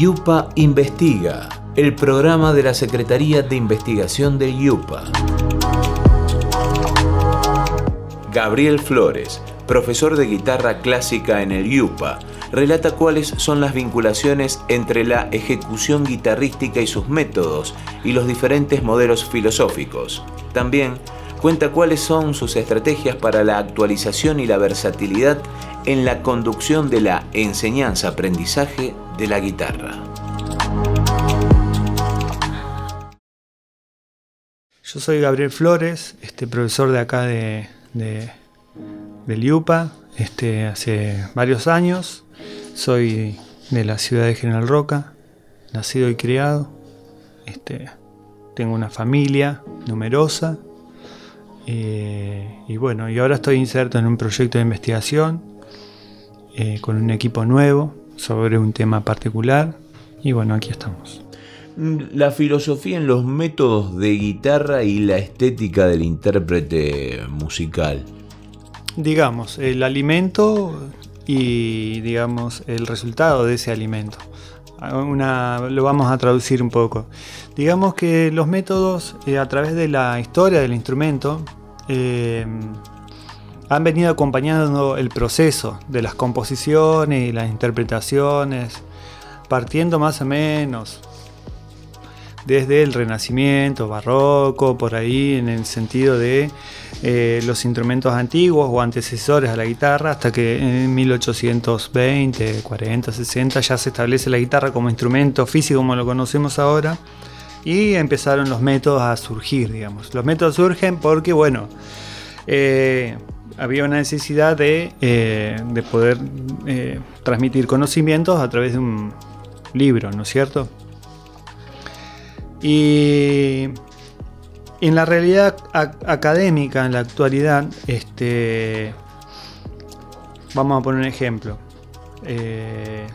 Yupa Investiga, el programa de la Secretaría de Investigación de Yupa. Gabriel Flores, profesor de guitarra clásica en el Yupa, relata cuáles son las vinculaciones entre la ejecución guitarrística y sus métodos y los diferentes modelos filosóficos. También cuenta cuáles son sus estrategias para la actualización y la versatilidad en la conducción de la enseñanza-aprendizaje de la guitarra. Yo soy Gabriel Flores, este profesor de acá de, de, del IUPA, este, hace varios años. Soy de la ciudad de General Roca, nacido y criado. Este, tengo una familia numerosa. Eh, y bueno, y ahora estoy inserto en un proyecto de investigación eh, con un equipo nuevo sobre un tema particular. Y bueno, aquí estamos. La filosofía en los métodos de guitarra y la estética del intérprete musical. Digamos, el alimento y digamos el resultado de ese alimento. lo vamos a traducir un poco. Digamos que los métodos eh, a través de la historia del instrumento eh, han venido acompañando el proceso de las composiciones y las interpretaciones, partiendo más o menos desde el Renacimiento, Barroco, por ahí en el sentido de eh, los instrumentos antiguos o antecesores a la guitarra, hasta que en 1820, 40, 60 ya se establece la guitarra como instrumento físico como lo conocemos ahora y empezaron los métodos a surgir, digamos. Los métodos surgen porque, bueno, eh, había una necesidad de, eh, de poder transmitir conocimientos a través de un libro, ¿no es cierto? Y en la realidad académica, en la actualidad, este, vamos a poner un ejemplo. Eh,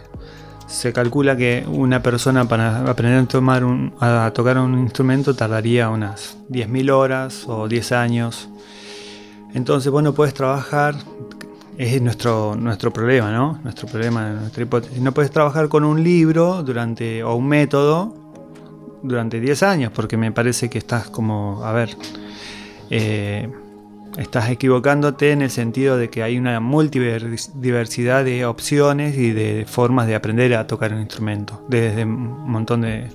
se calcula que una persona para aprender a, tomar a tocar un instrumento tardaría unas 10.000 horas o 10 años. Entonces vos no puedes trabajar, es nuestro, nuestro problema, ¿no? Nuestro problema, nuestra hipótesis. No puedes trabajar con un libro durante, o un método durante 10 años, porque me parece que estás como, a ver, eh, estás equivocándote en el sentido de que hay una multidiversidad de opciones y de formas de aprender a tocar un instrumento, desde un montón de,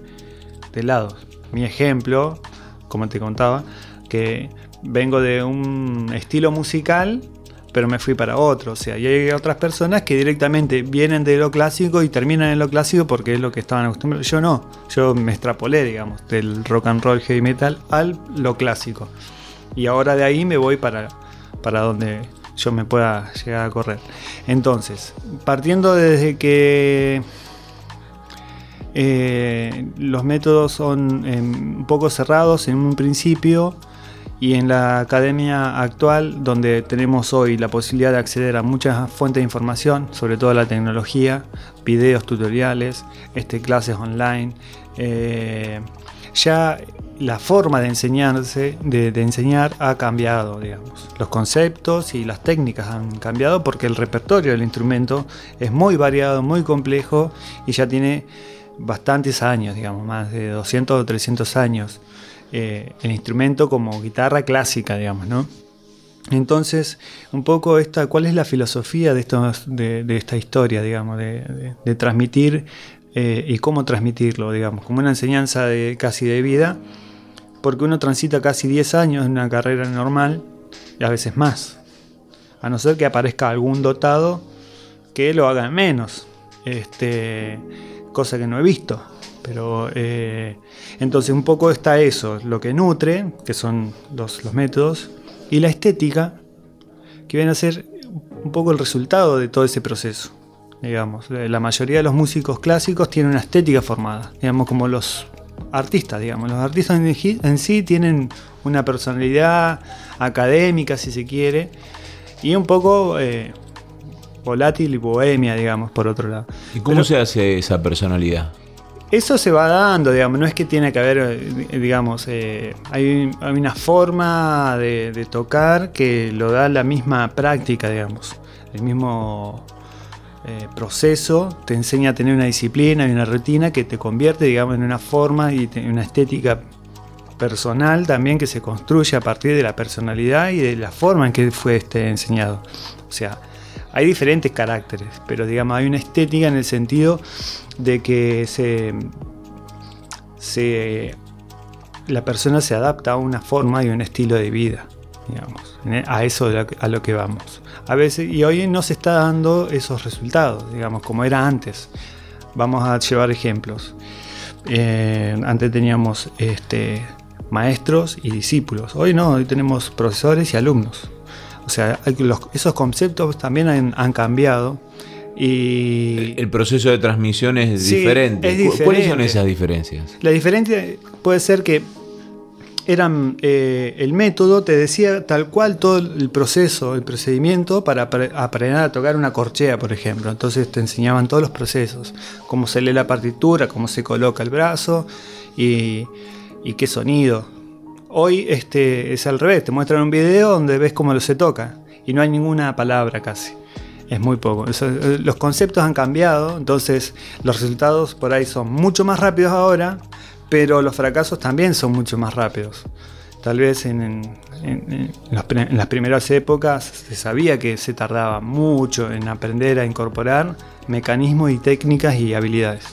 lados. Mi ejemplo, como te contaba, que vengo de un estilo musical pero me fui para otro. O sea, y hay otras personas que directamente vienen de lo clásico y terminan en lo clásico porque es lo que estaban acostumbrados. Yo no, yo me extrapolé, digamos, del rock and roll heavy metal al lo clásico. Y ahora de ahí me voy para, para donde yo me pueda llegar a correr. Entonces, partiendo desde que eh, los métodos son em, un poco cerrados en un principio, y en la academia actual, donde tenemos hoy la posibilidad de acceder a muchas fuentes de información, sobre todo la tecnología, videos, tutoriales, este, clases online, eh, ya la forma de enseñarse, de, enseñar ha cambiado, digamos. Los conceptos y las técnicas han cambiado porque el repertorio del instrumento es muy variado, muy complejo y ya tiene bastantes años, digamos, más de 200 o 300 años. Eh, el instrumento como guitarra clásica, digamos, ¿no? Entonces, un poco esta, ¿cuál es la filosofía de, de, esta historia, digamos, de, transmitir eh, y cómo transmitirlo, digamos, como una enseñanza de, casi de vida, porque uno transita casi 10 años en una carrera normal y a veces más, a no ser que aparezca algún dotado que lo haga menos, este, cosa que no he visto. Pero eh, entonces un poco está eso, lo que nutre, que son los, métodos, y la estética, que viene a ser un poco el resultado de todo ese proceso. Digamos, la mayoría de los músicos clásicos tienen una estética formada, digamos, como los artistas, digamos. Los artistas en sí tienen una personalidad académica, si se quiere, y un poco eh, volátil y bohemia, digamos, por otro lado. ¿Y cómo se hace esa personalidad? Eso se va dando, digamos, no es que tiene que haber, eh, digamos, eh, hay, una forma de, tocar que lo da la misma práctica, digamos, el mismo, eh, proceso te enseña a tener una disciplina y una rutina que te convierte, digamos, en una forma y una estética personal también que se construye a partir de la personalidad y de la forma en que fue este enseñado. O sea, hay diferentes caracteres, pero digamos, hay una estética en el sentido de que se, se la persona se adapta a una forma y un estilo de vida, digamos, a eso a lo que vamos. A veces, y hoy no se está dando esos resultados, digamos, como era antes. Vamos a llevar ejemplos. Eh, antes teníamos este, maestros y discípulos. Hoy no, hoy tenemos profesores y alumnos. O sea, esos conceptos también han, cambiado. Y el proceso de transmisión es, diferente. ¿Cuáles son esas diferencias? La diferencia puede ser que eran eh, el método, te decía tal cual todo el proceso, el procedimiento para aprender a tocar una corchea, por ejemplo. Entonces te enseñaban todos los procesos, cómo se lee la partitura, cómo se coloca el brazo y, qué sonido. Hoy este, es al revés, te muestran un video donde ves cómo lo se toca y no hay ninguna palabra casi. Es muy poco. Eh, los conceptos han cambiado, entonces los resultados por ahí son mucho más rápidos ahora, pero los fracasos también son mucho más rápidos. Tal vez en, las primeras épocas se sabía que se tardaba mucho en aprender a incorporar mecanismos y técnicas y habilidades.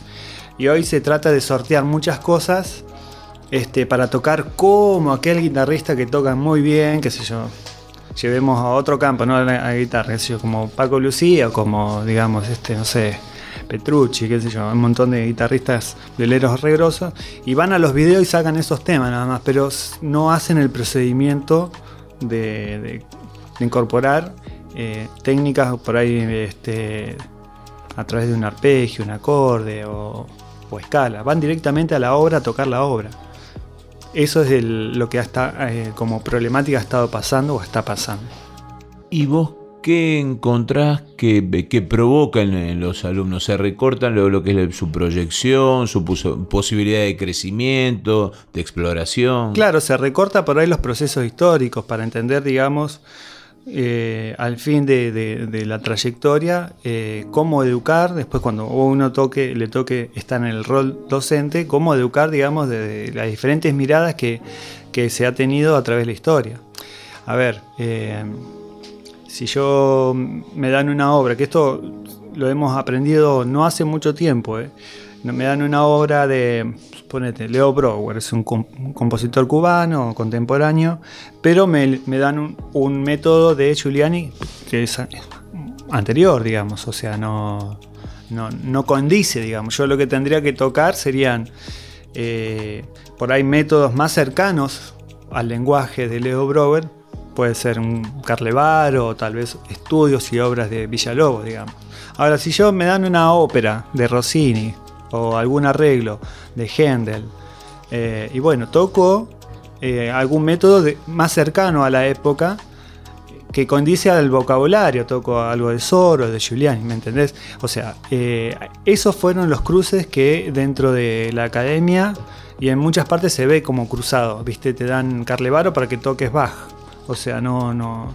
Y hoy se trata de sortear muchas cosas este, para tocar como aquel guitarrista que toca muy bien, qué sé yo. Llevemos a otro campo, no a la guitarra, qué como Paco Lucía o como, digamos, este, no sé, Petrucci, qué sé yo, un montón de guitarristas violeros regrosos, y van a los videos y sacan esos temas nada más, pero no hacen el procedimiento de, incorporar eh, técnicas por ahí este, a través de un arpegio, un acorde o, escala, van directamente a la obra a tocar la obra. Eso es lo que hasta eh, como problemática ha estado pasando o está pasando. ¿Y vos ¿Qué encontrás que, que provoca en, los alumnos? ¿Se recortan lo, que es su proyección, su posibilidad de crecimiento, de exploración? Claro, se recorta por ahí los procesos históricos para entender, digamos, eh, al fin de, la trayectoria, eh, cómo educar, después cuando uno toque, le toque estar en el rol docente, cómo educar, digamos, de, las diferentes miradas que, se ha tenido a través de la historia. A ver, eh, si yo me dan una obra, que esto lo hemos aprendido no hace mucho tiempo, ¿eh? me dan una obra de, ponete, Leo Brower, es un, compositor cubano, contemporáneo, pero me, dan un, método de Giuliani que es anterior, digamos, o sea, no, no, condice, digamos. Yo lo que tendría que tocar serían eh, por ahí métodos más cercanos al lenguaje de Leo Brower, puede ser un Carlevar o tal vez estudios y obras de Villalobos, digamos. Ahora, si yo me dan una ópera de Rossini o algún arreglo de Händel, eh, y bueno, toco eh, algún método más cercano a la época que condice al vocabulario, toco algo de Soro, de Giuliani, ¿me entendés? O sea, eh, esos fueron los cruces que dentro de la academia y en muchas partes se ve como cruzado, ¿viste? Te dan Carlevaro para que toques Bach o sea, no, no,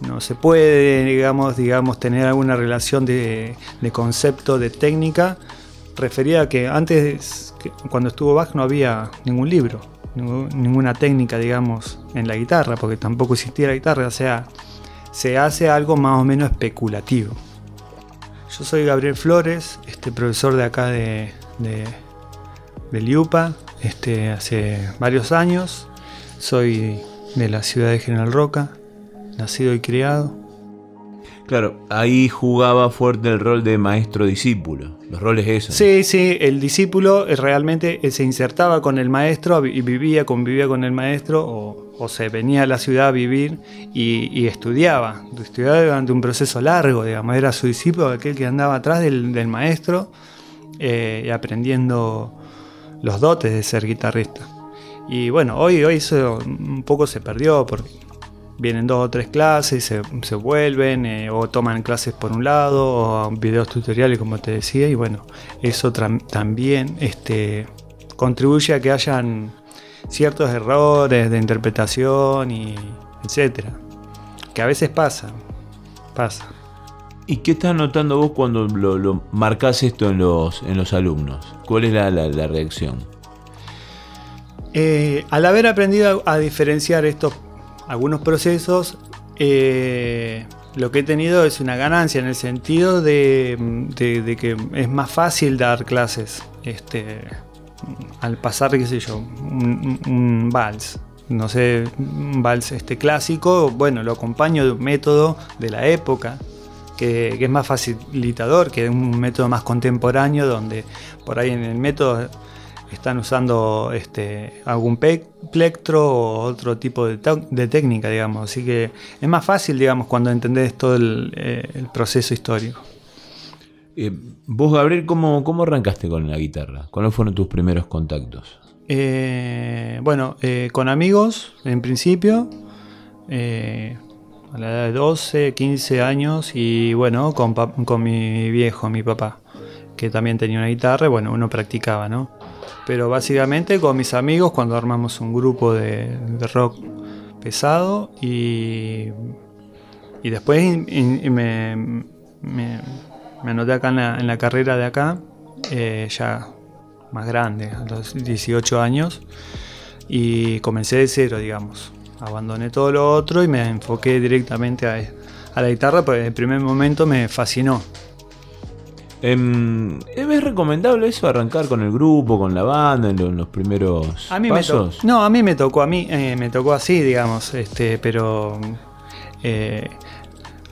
no se puede, digamos, digamos, tener alguna relación de, concepto, de técnica, referida a que antes, cuando estuvo Bach, no había ningún libro, ninguna técnica, digamos, en la guitarra, porque tampoco existía la guitarra, o sea, se hace algo más o menos especulativo. Yo soy Gabriel Flores, este profesor de acá de, de, de Liupa, este, hace varios años. Soy de la ciudad de General Roca, nacido y criado. Claro, ahí jugaba fuerte el rol de maestro-discípulo, los roles esos. Sí, sí, el discípulo eh, realmente eh, se insertaba con el maestro y vivía, convivía con el maestro o, se venía a la ciudad a vivir y, estudiaba. Estudiaba durante un proceso largo, digamos, era su discípulo, aquel que andaba atrás del, maestro eh, aprendiendo los dotes de ser guitarrista. Y bueno, hoy, hoy eso un poco se perdió porque vienen dos o tres clases, se, se vuelven eh, o toman clases por un lado o videos tutoriales como te decía y bueno, eso también este, contribuye a que hayan ciertos errores de interpretación y etcétera, que a veces pasa, pasa. ¿Y qué estás notando vos cuando lo, marcas esto en los, en los alumnos? ¿Cuál es la, reacción? Eh, al haber aprendido a, diferenciar estos algunos procesos, eh, lo que he tenido es una ganancia en el sentido de, que es más fácil dar clases. Este, al pasar, qué sé yo, un, vals. No sé, un vals este clásico, bueno, lo acompaño de un método de la época, que, es más facilitador que un método más contemporáneo, donde por ahí en el método están usando este, algún plectro o otro tipo de, técnica, digamos. Así que es más fácil, digamos, cuando entendés todo el, eh, proceso histórico. Eh, vos, Gabriel, ¿cómo, ¿cómo, arrancaste con la guitarra? ¿Cuáles fueron tus primeros contactos? Eh, bueno, con amigos, en principio, a la edad de 12, 15 años, y bueno, con, con mi viejo, mi papá, que también tenía una guitarra, bueno, uno practicaba, ¿no? Pero básicamente con mis amigos cuando armamos un grupo de, rock pesado y, y después me, me, anoté acá en la, carrera de acá, eh, ya más grande, a los 18 años, y comencé de cero, digamos. Abandoné todo lo otro y me enfoqué directamente a, a la guitarra, porque en el primer momento me fascinó. Em, ¿Es recomendable eso, arrancar con el grupo, con la banda, en, los primeros a mí pasos? no, a mí me tocó, a mí eh, me tocó así, digamos, este, pero eh,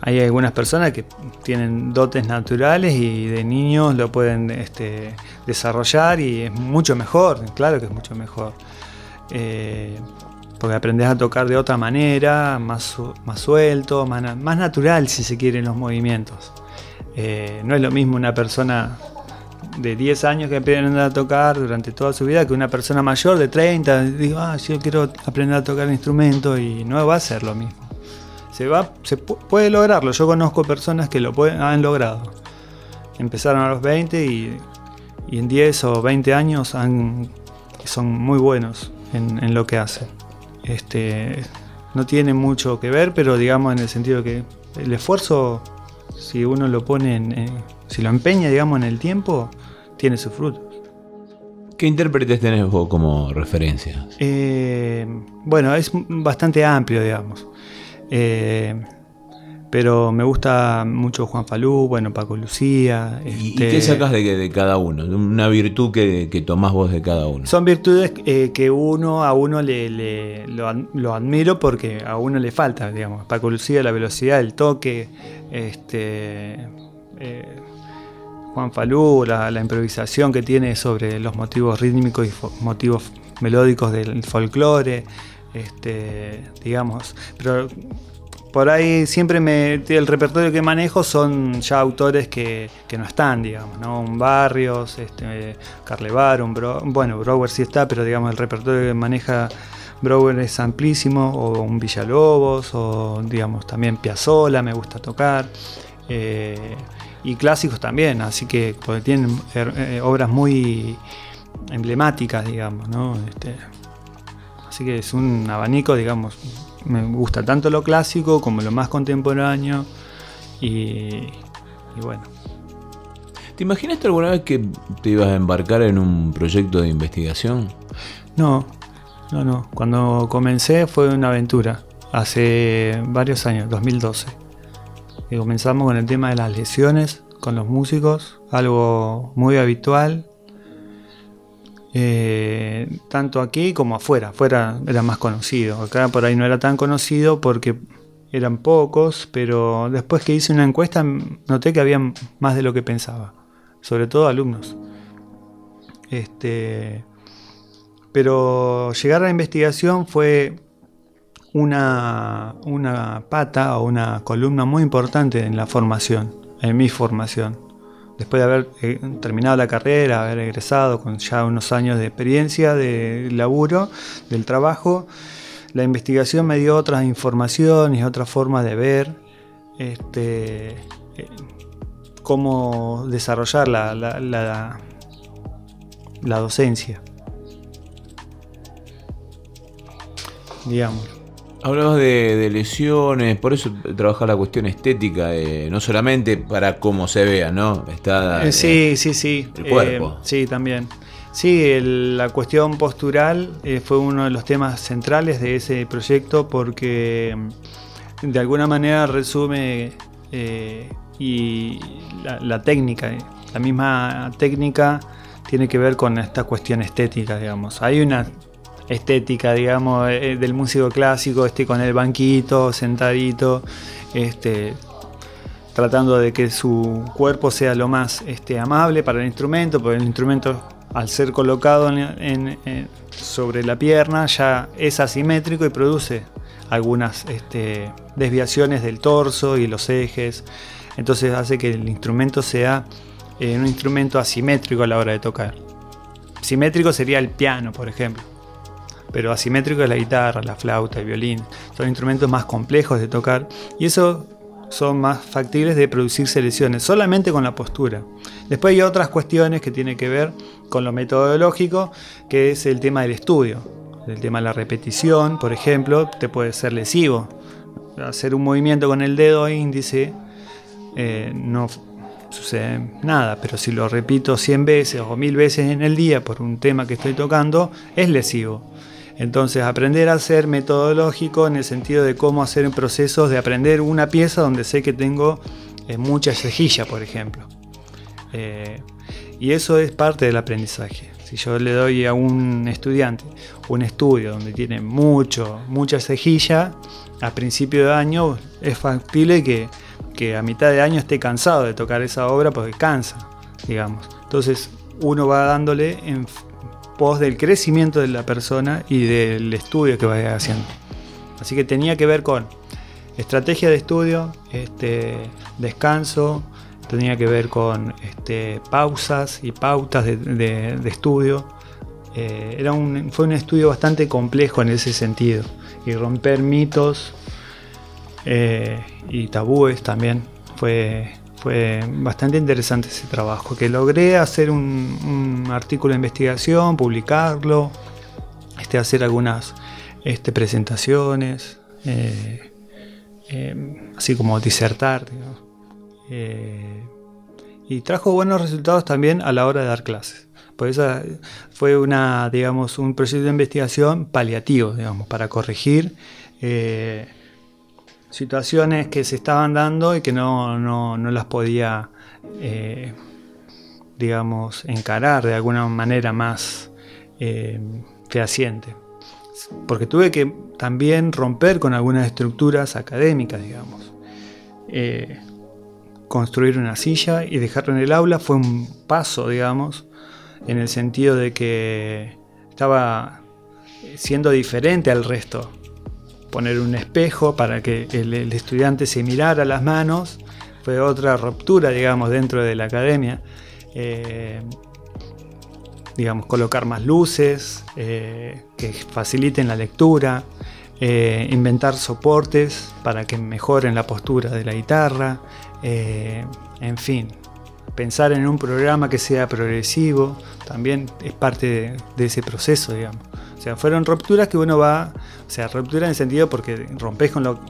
hay algunas personas que tienen dotes naturales y de niños lo pueden este, desarrollar y es mucho mejor, claro que es mucho mejor. Eh, porque aprendes a tocar de otra manera, más, más suelto, más, más natural si se quieren los movimientos. Eh, no es lo mismo una persona de 10 años que aprende a tocar durante toda su vida que una persona mayor de 30. Digo, ah, yo quiero aprender a tocar instrumento y no va a ser lo mismo. Se, va, se puede lograrlo. Yo conozco personas que lo han logrado. Empezaron a los 20 y, en 10 o 20 años son muy buenos en, lo que hacen. Este, no tiene mucho que ver, pero digamos en el sentido que el esfuerzo si uno lo pone en, si lo empeña, digamos, en el tiempo, tiene su fruto. ¿Qué intérpretes tenés vos como referencia? Eh, bueno, es bastante amplio, digamos. Eh, pero me gusta mucho Juan Falú, bueno, Paco Lucía. ¿Y, este, qué sacas de, cada uno? Una virtud que, que, tomás vos de cada uno. Son virtudes eh, que uno a uno le, lo, admiro porque a uno le falta, digamos. Paco Lucía, la velocidad, el toque, este, eh, Juan Falú, la, improvisación que tiene sobre los motivos rítmicos y motivos melódicos del folclore, este, digamos. Pero por ahí siempre me, el repertorio que manejo son ya autores que, no están, digamos, ¿no? Un Barrios, este, Carlevar, un bueno, Brower sí está, pero digamos el repertorio que maneja Brower es amplísimo, o un Villalobos, o digamos también Piazzola me gusta tocar, eh, y clásicos también, así que tienen eh, obras muy emblemáticas, digamos, ¿no? Este, así que es un abanico, digamos, me gusta tanto lo clásico como lo más contemporáneo y, bueno. ¿Te imaginaste alguna vez que te ibas a embarcar en un proyecto de investigación? No, no, no. Cuando comencé fue una aventura, hace varios años, 2012. Y comenzamos con el tema de las lesiones con los músicos, algo muy habitual eh, tanto aquí como afuera. Afuera era más conocido. Acá por ahí no era tan conocido porque eran pocos, pero después que hice una encuesta noté que había más de lo que pensaba, sobre todo alumnos. Este, pero llegar a la investigación fue una, una pata o una columna muy importante en la formación, en mi formación después de haber eh, terminado la carrera, haber egresado con ya unos años de experiencia, de laburo, del trabajo, la investigación me dio otras informaciones, otras formas de ver este, eh, cómo desarrollar la, la, docencia. Digamos. Hablabas de, lesiones, por eso trabaja la cuestión estética, no solamente para cómo se vea, ¿no? Está, sí, sí, sí. El cuerpo. sí, también. Sí, la cuestión postural fue uno de los temas centrales de ese proyecto porque mm, de alguna manera resume y la, técnica, la misma técnica tiene que ver con esta cuestión estética, digamos. Hay una estética, digamos, eh, del músico clásico, este con el banquito, sentadito, este, tratando de que su cuerpo sea lo más este, amable para el instrumento, porque el instrumento al ser colocado sobre la pierna ya es asimétrico y produce algunas este, desviaciones del torso y los ejes, entonces hace que el instrumento sea eh, un instrumento asimétrico a la hora de tocar. Simétrico sería el piano, por ejemplo, pero asimétrico es la guitarra, la flauta, el violín. Son instrumentos más complejos de tocar y eso son más factibles de producir selecciones solamente con la postura. Después hay otras cuestiones que tienen que ver con lo metodológico, que es el tema del estudio. El tema de la repetición, por ejemplo, te puede ser lesivo. Hacer un movimiento con el dedo índice eh, no sucede nada, pero si lo repito 100 veces o 1000 veces en el día por un tema que estoy tocando, es lesivo. Entonces, aprender a ser metodológico en el sentido de cómo hacer procesos de aprender una pieza donde sé que tengo eh, mucha cejilla, por ejemplo. Eh, y eso es parte del aprendizaje. Si yo le doy a un estudiante un estudio donde tiene mucho, mucha cejilla, a principio de año es factible que que a mitad de año esté cansado de tocar esa obra porque cansa, digamos. Entonces uno va dándole en pos del crecimiento de la persona y del estudio que vaya haciendo. Así que tenía que ver con estrategia de estudio, este, descanso, tenía que ver con este, pausas y pautas de, estudio. Eh, era un, fue un estudio bastante complejo en ese sentido y romper mitos eh, y tabúes también. Fue, fue bastante interesante ese trabajo, que logré hacer un, artículo de investigación, publicarlo, este, hacer algunas este, presentaciones, eh, eh, así como disertar. y trajo buenos resultados también a la hora de dar clases. Esa fue una, digamos, un proyecto de investigación paliativo, digamos, para corregir situaciones que se estaban dando y que no, no, las podía, eh, digamos, encarar de alguna manera más eh, fehaciente. Porque tuve que también romper con algunas estructuras académicas, digamos. Eh, construir una silla y dejarlo en el aula fue un paso, digamos, en el sentido de que estaba siendo diferente al resto poner un espejo para que el, estudiante se mirara las manos. Fue otra ruptura, digamos, dentro de la academia. Eh, digamos, colocar más luces eh, que faciliten la lectura, eh, inventar soportes para que mejoren la postura de la guitarra, en fin, pensar en un programa que sea progresivo, también es parte de ese proceso, digamos. Sea, fueron rupturas que uno va, o sea, ruptura en el sentido porque rompes con lo,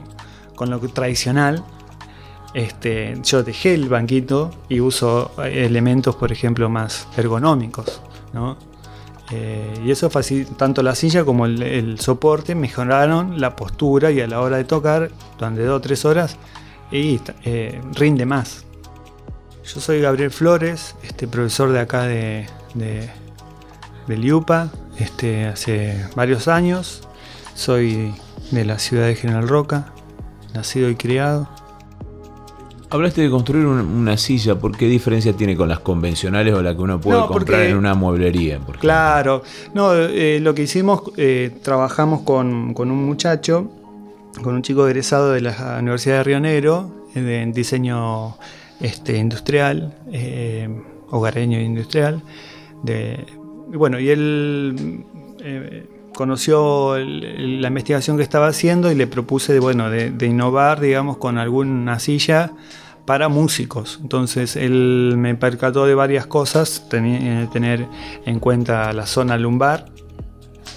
con lo tradicional. Este, yo dejé el banquito y uso elementos, por ejemplo, más ergonómicos, ¿no? Eh, y eso tanto la silla como el, soporte mejoraron la postura y a la hora de tocar durante dos o tres horas y eh, rinde más. Yo soy Gabriel Flores, este profesor de acá de, de, de Liupa, este, hace varios años. Soy de la ciudad de General Roca, nacido y criado. Hablaste de construir una silla, ¿por qué diferencia tiene con las convencionales o la que uno puede comprar en una mueblería? Claro, no, eh, lo que hicimos, eh, trabajamos con, un muchacho, con un chico egresado de la Universidad de Río Negro, en diseño este, industrial, eh, hogareño e industrial, de bueno, y él eh, conoció la investigación que estaba haciendo y le propuse bueno, de, innovar, digamos, con alguna silla para músicos. Entonces él me percató de varias cosas, tener en cuenta la zona lumbar,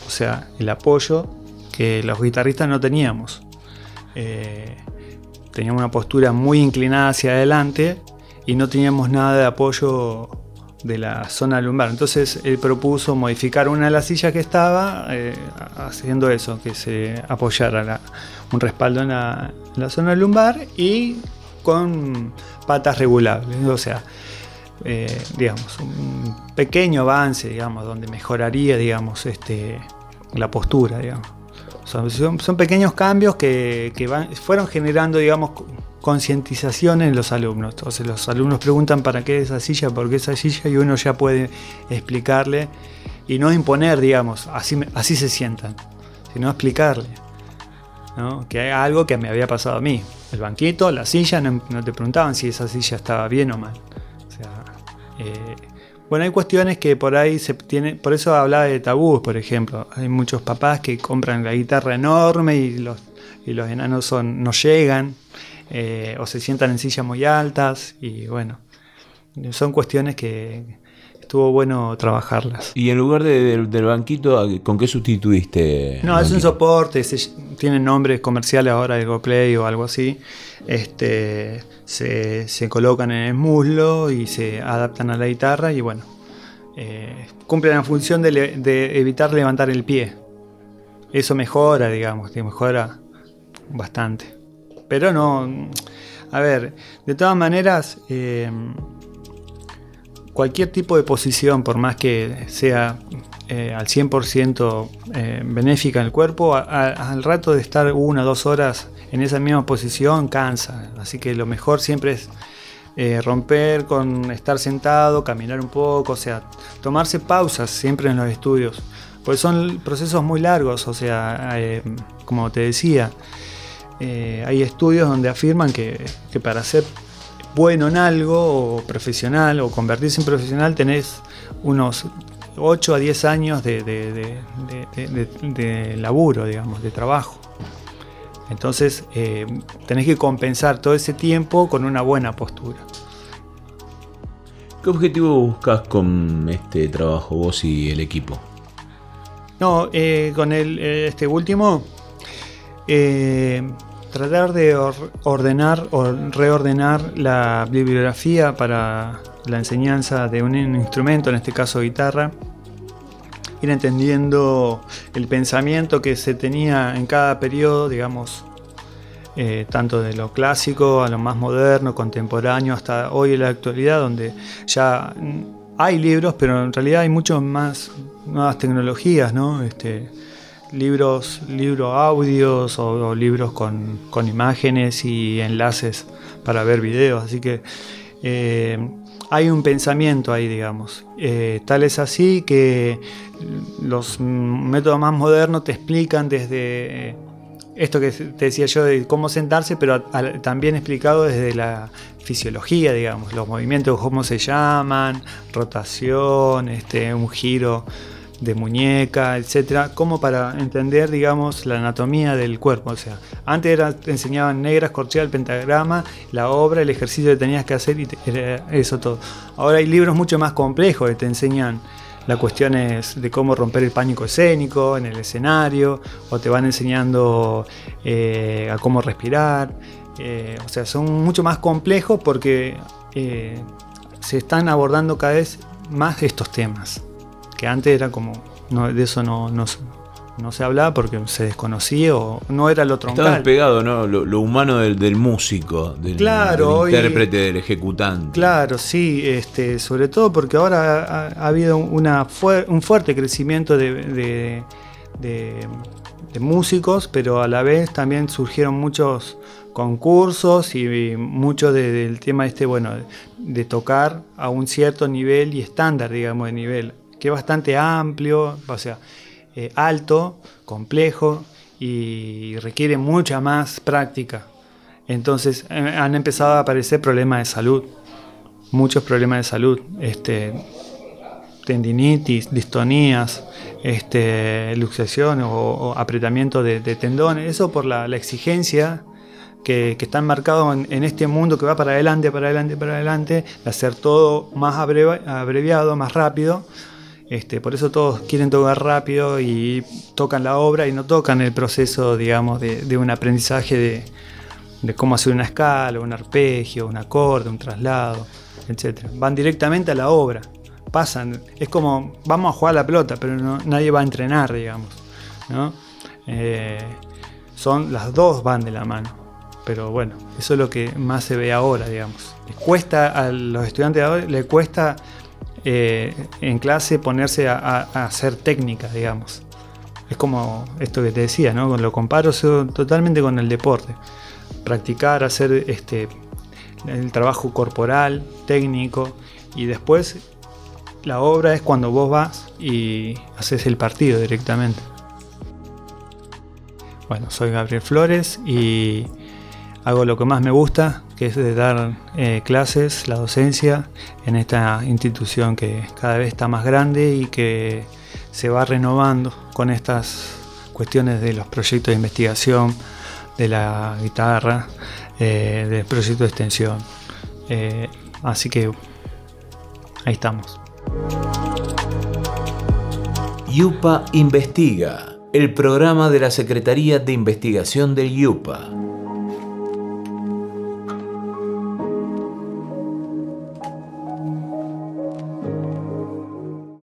o sea, el apoyo, que los guitarristas no teníamos. Eh, teníamos una postura muy inclinada hacia adelante y no teníamos nada de apoyo de la zona lumbar. Entonces él propuso modificar una de las sillas que estaba, eh, haciendo eso, que se apoyara un respaldo en la, zona lumbar y con patas regulables. O sea, eh, digamos, un pequeño avance, digamos, donde mejoraría, digamos, este, la postura, digamos. Son, pequeños cambios que, fueron generando, digamos, concientización en los alumnos. Entonces los alumnos preguntan para qué esa silla, por qué esa silla, y uno ya puede explicarle y no imponer, digamos, así, así se sientan, sino explicarle. Que hay algo que me había pasado a mí. El banquito, la silla, no, te preguntaban si esa silla estaba bien o mal. Eh, bueno, hay cuestiones que por ahí se tiene, por eso hablaba de tabús, por ejemplo. Hay muchos papás que compran la guitarra enorme y los, y los enanos son, no llegan, eh, o se sientan en sillas muy altas, y bueno, son cuestiones que estuvo bueno trabajarlas. ¿Y en lugar del banquito, con qué sustituiste? No, es un soporte, tienen nombres comerciales ahora de GoPlay o algo así. Este, se, colocan en el muslo y se adaptan a la guitarra y bueno, eh, cumplen la función de, evitar levantar el pie. Eso mejora, digamos, mejora bastante. Pero no, a ver, de todas maneras, eh, cualquier tipo de posición, por más que sea eh, al 100% benéfica en el cuerpo, al rato de estar una o dos horas en esa misma posición cansa. Así que lo mejor siempre es eh, romper con estar sentado, caminar un poco, o sea, tomarse pausas siempre en los estudios. Pues son procesos muy largos, o sea, eh, como te decía, eh, hay estudios donde afirman que, para ser bueno en algo, o profesional, o convertirse en profesional, tenés unos 8 a 10 años de, de laburo, digamos, de trabajo. Entonces eh, tenés que compensar todo ese tiempo con una buena postura. ¿Qué objetivo buscas con este trabajo vos y el equipo? No, eh, con el, este último, tratar de ordenar o reordenar la bibliografía para la enseñanza de un instrumento, en este caso guitarra, ir entendiendo el pensamiento que se tenía en cada periodo, digamos, eh, tanto de lo clásico a lo más moderno, contemporáneo, hasta hoy en la actualidad, donde ya hay libros, pero en realidad hay muchas más nuevas tecnologías, ¿no? Este, libros, libros audios o, libros con, imágenes y enlaces para ver videos, así que eh, hay un pensamiento ahí, digamos. Eh, tal es así que los métodos más modernos te explican desde esto que te decía yo de cómo sentarse, pero también explicado desde la fisiología, digamos, los movimientos, cómo se llaman, rotación, este, un giro de muñeca, etcétera, como para entender, digamos, la anatomía del cuerpo. O sea, antes te enseñaban negras, corchea, el pentagrama, la obra, el ejercicio que tenías que hacer y eso todo. Ahora hay libros mucho más complejos que te enseñan las cuestiones de cómo romper el pánico escénico en el escenario, o te van enseñando eh, a cómo respirar. Eh, o sea, son mucho más complejos porque eh, se están abordando cada vez más estos temas que antes era como, no, de eso no, no, no, se hablaba porque se desconocía o no era lo troncal. Estaba pegado, ¿no? Lo, humano del, músico, del, intérprete, del ejecutante. Claro, sí, este, sobre todo porque ahora ha, habido una un fuerte crecimiento de, de, músicos, pero a la vez también surgieron muchos concursos y, mucho del tema este, bueno, de tocar a un cierto nivel y estándar, digamos, de nivel que es bastante amplio, o sea, eh, alto, complejo y requiere mucha más práctica. Entonces eh, han empezado a aparecer problemas de salud, muchos problemas de salud, este, tendinitis, distonías, este, luxación o, apretamiento de, tendones, eso por la, exigencia que, que, están marcados en, este mundo que va para adelante, para adelante, para adelante, de hacer todo más abreviado, más rápido Este, por eso todos quieren tocar rápido y tocan la obra y no tocan el proceso, digamos, de, un aprendizaje de, cómo hacer una escala, un arpegio, un acorde, un traslado, etc. Van directamente a la obra, pasan, es como vamos a jugar la pelota, pero nadie va a entrenar, digamos. Eh, son las dos van de la mano. Pero bueno, eso es lo que más se ve ahora, digamos. Les cuesta a los estudiantes de ahora, le cuesta eh, en clase ponerse a, hacer técnica, digamos. Es como esto que te decía, ¿no? Lo comparo totalmente con el deporte. Practicar, hacer este, el trabajo corporal, técnico, y después la obra es cuando vos vas y haces el partido directamente. Bueno, soy Gabriel Flores y hago lo que más me gusta, que es de dar eh, clases, la docencia, en esta institución que cada vez está más grande y que se va renovando con estas cuestiones de los proyectos de investigación, de la guitarra, eh, del proyecto de extensión. Eh, así que ahí estamos. Yupa Investiga, el programa de la Secretaría de Investigación del Yupa.